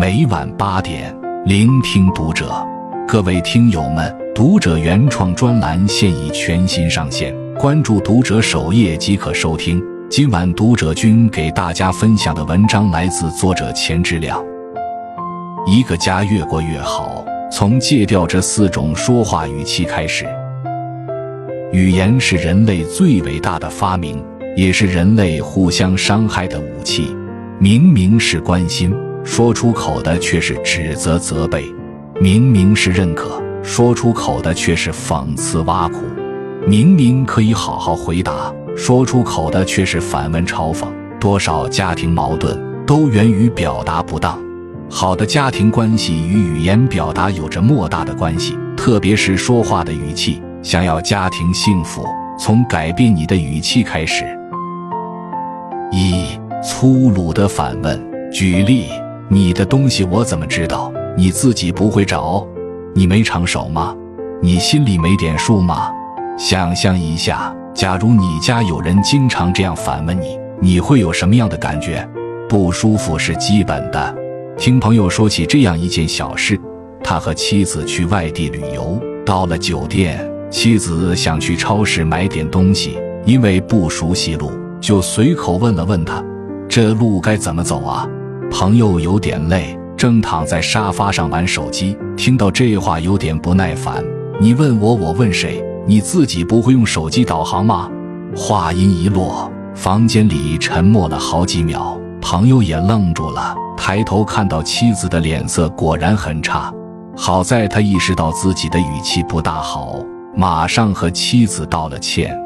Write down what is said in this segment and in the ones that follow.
每晚八点，聆听读者。各位听友们，读者原创专栏现已全新上线，关注读者首页即可收听。今晚读者君给大家分享的文章来自作者钱之亮。一个家越过越好，从戒掉这四种说话语气开始。语言是人类最伟大的发明，也是人类互相伤害的武器。明明是关心，说出口的却是指责责备；明明是认可，说出口的却是讽刺挖苦；明明可以好好回答，说出口的却是反问嘲讽。多少家庭矛盾都源于表达不当。好的家庭关系与语言表达有着莫大的关系，特别是说话的语气。想要家庭幸福，从改变你的语气开始。一粗鲁的反问，举例：你的东西我怎么知道？你自己不会找？你没长手吗？你心里没点数吗？想象一下，假如你家有人经常这样反问你，你会有什么样的感觉？不舒服是基本的。听朋友说起这样一件小事，他和妻子去外地旅游，到了酒店。妻子想去超市买点东西，因为不熟悉路，就随口问了问他：“这路该怎么走啊？”朋友有点累，正躺在沙发上玩手机，听到这话有点不耐烦：“你问我，我问谁？你自己不会用手机导航吗？”话音一落，房间里沉默了好几秒，朋友也愣住了，抬头看到妻子的脸色果然很差，好在他意识到自己的语气不大好。马上和妻子道了歉。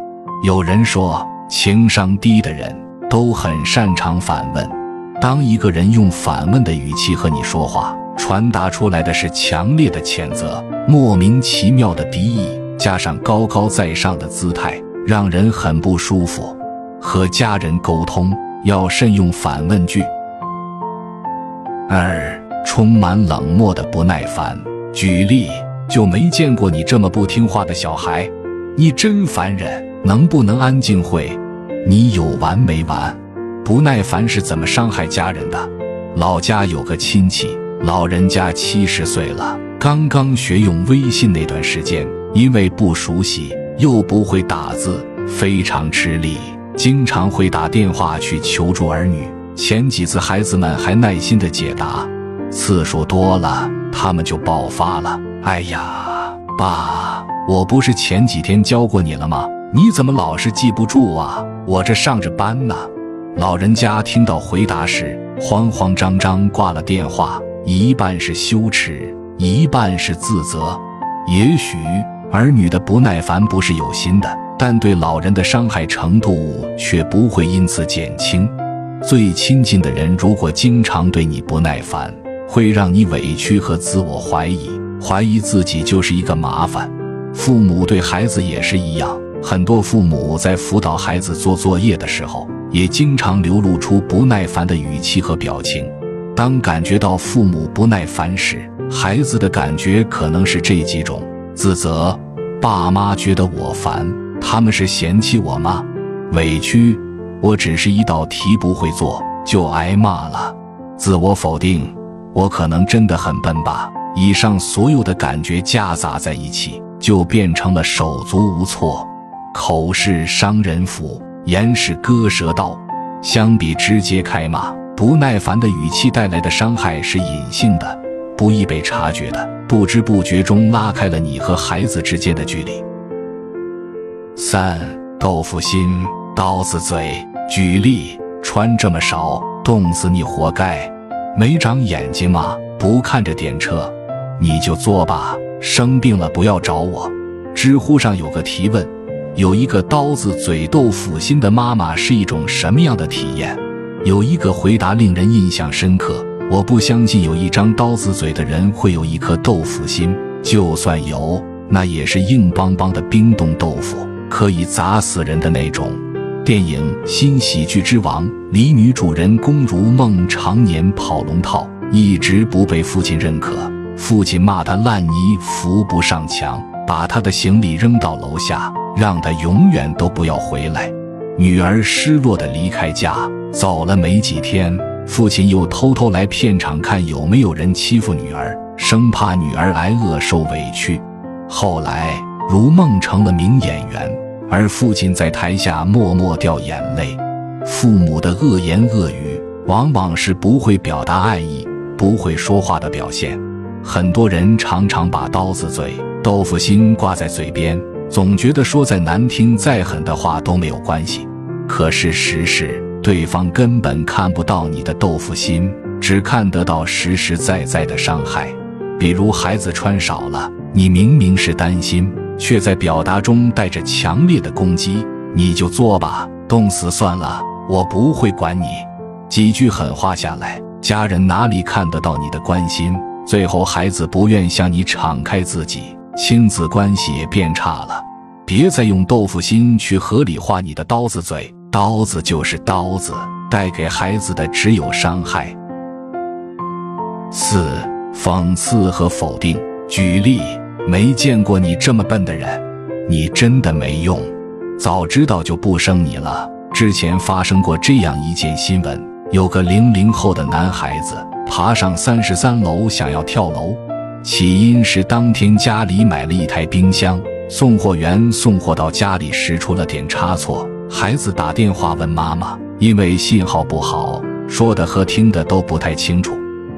有人说，情商低的人都很擅长反问。当一个人用反问的语气和你说话，传达出来的是强烈的谴责、莫名其妙的敌意，加上高高在上的姿态，让人很不舒服。和家人沟通要慎用反问句。二，充满冷漠的不耐烦。举例。就没见过你这么不听话的小孩，你真烦人！能不能安静会？你有完没完？不耐烦是怎么伤害家人的？老家有个亲戚，老人家七十岁了，刚刚学用微信那段时间，因为不熟悉又不会打字，非常吃力，经常会打电话去求助儿女。前几次孩子们还耐心的解答，次数多了，他们就爆发了。哎呀，爸，我不是前几天教过你了吗？你怎么老是记不住啊？我这上着班呢。老人家听到回答时，慌慌张张挂了电话，一半是羞耻，一半是自责。也许儿女的不耐烦不是有心的，但对老人的伤害程度却不会因此减轻。最亲近的人如果经常对你不耐烦，会让你委屈和自我怀疑。怀疑自己就是一个麻烦，父母对孩子也是一样。很多父母在辅导孩子做作业的时候，也经常流露出不耐烦的语气和表情。当感觉到父母不耐烦时，孩子的感觉可能是这几种：自责，爸妈觉得我烦，他们是嫌弃我吗？委屈，我只是一道题不会做就挨骂了。自我否定，我可能真的很笨吧。以上所有的感觉夹杂在一起，就变成了手足无措。口是伤人斧，言是割舌刀。相比直接开骂，不耐烦的语气带来的伤害是隐性的，不易被察觉的，不知不觉中拉开了你和孩子之间的距离。三豆腐心，刀子嘴。举例：穿这么少，冻死你活该。没长眼睛吗？不看着点车。你就坐吧，生病了不要找我。知乎上有个提问：有一个刀子嘴豆腐心的妈妈是一种什么样的体验？有一个回答令人印象深刻：我不相信有一张刀子嘴的人会有一颗豆腐心，就算有，那也是硬邦邦的冰冻豆腐，可以砸死人的那种。电影《新喜剧之王》里，女主人公如梦常年跑龙套，一直不被父亲认可。父亲骂他烂泥扶不上墙，把他的行李扔到楼下，让他永远都不要回来。女儿失落的离开家，走了没几天，父亲又偷偷来片场看有没有人欺负女儿，生怕女儿挨饿受委屈。后来，如梦成了名演员，而父亲在台下默默掉眼泪。父母的恶言恶语，往往是不会表达爱意、不会说话的表现。很多人常常把刀子嘴、豆腐心挂在嘴边，总觉得说再难听、再狠的话都没有关系。可事实是，对方根本看不到你的豆腐心，只看得到实实在在的伤害。比如孩子穿少了，你明明是担心，却在表达中带着强烈的攻击：“你就做吧，冻死算了，我不会管你。”几句狠话下来，家人哪里看得到你的关心？最后，孩子不愿向你敞开自己，亲子关系也变差了。别再用豆腐心去合理化你的刀子嘴，刀子就是刀子，带给孩子的只有伤害。四、讽刺和否定。举例：没见过你这么笨的人，你真的没用，早知道就不生你了。之前发生过这样一件新闻，有个零零后的男孩子。爬上三十三楼想要跳楼，起因是当天家里买了一台冰箱，送货员送货到家里时出了点差错，孩子打电话问妈妈，因为信号不好，说的和听的都不太清楚。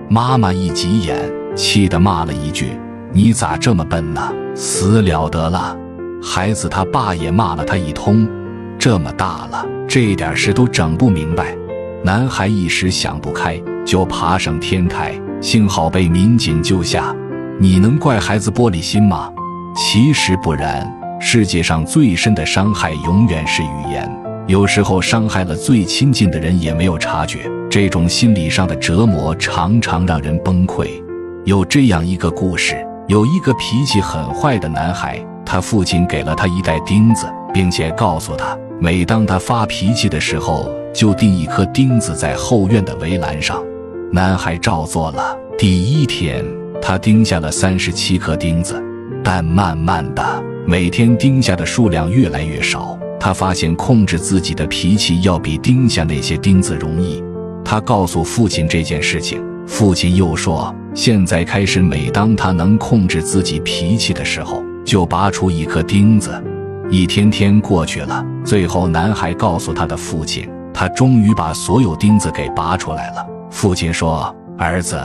妈妈一急眼，气得骂了一句：“你咋这么笨呢？死了得了！”孩子他爸也骂了他一通，这么大了，这点事都整不明白。男孩一时想不开。就爬上天台，幸好被民警救下。你能怪孩子玻璃心吗？其实不然，世界上最深的伤害永远是语言。有时候伤害了最亲近的人也没有察觉，这种心理上的折磨常常让人崩溃。有这样一个故事：有一个脾气很坏的男孩，他父亲给了他一袋钉子，并且告诉他，每当他发脾气的时候，就钉一颗钉子在后院的围栏上。男孩照做了。第一天，他钉下了三十七颗钉子，但慢慢的，每天钉下的数量越来越少。他发现控制自己的脾气要比钉下那些钉子容易。他告诉父亲这件事情，父亲又说：“现在开始，每当他能控制自己脾气的时候，就拔出一颗钉子。”一天天过去了，最后，男孩告诉他的父亲，他终于把所有钉子给拔出来了。父亲说：“儿子，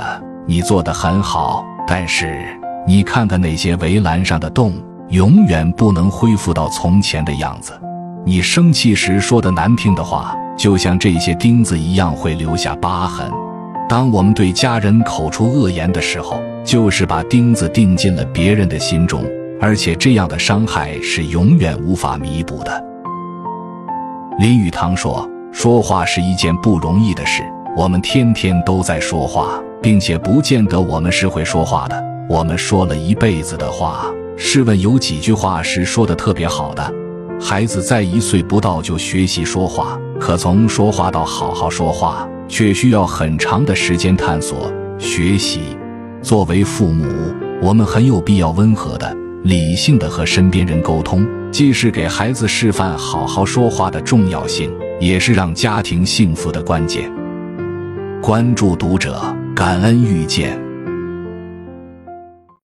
你做的很好，但是你看看那些围栏上的洞，永远不能恢复到从前的样子。你生气时说的难听的话，就像这些钉子一样，会留下疤痕。当我们对家人口出恶言的时候，就是把钉子钉进了别人的心中，而且这样的伤害是永远无法弥补的。”林语堂说：“说话是一件不容易的事。”我们天天都在说话，并且不见得我们是会说话的。我们说了一辈子的话，试问有几句话是说的特别好的？孩子在一岁不到就学习说话，可从说话到好好说话，却需要很长的时间探索学习。作为父母，我们很有必要温和的、理性的和身边人沟通，既是给孩子示范好好说话的重要性，也是让家庭幸福的关键。关注读者，感恩遇见。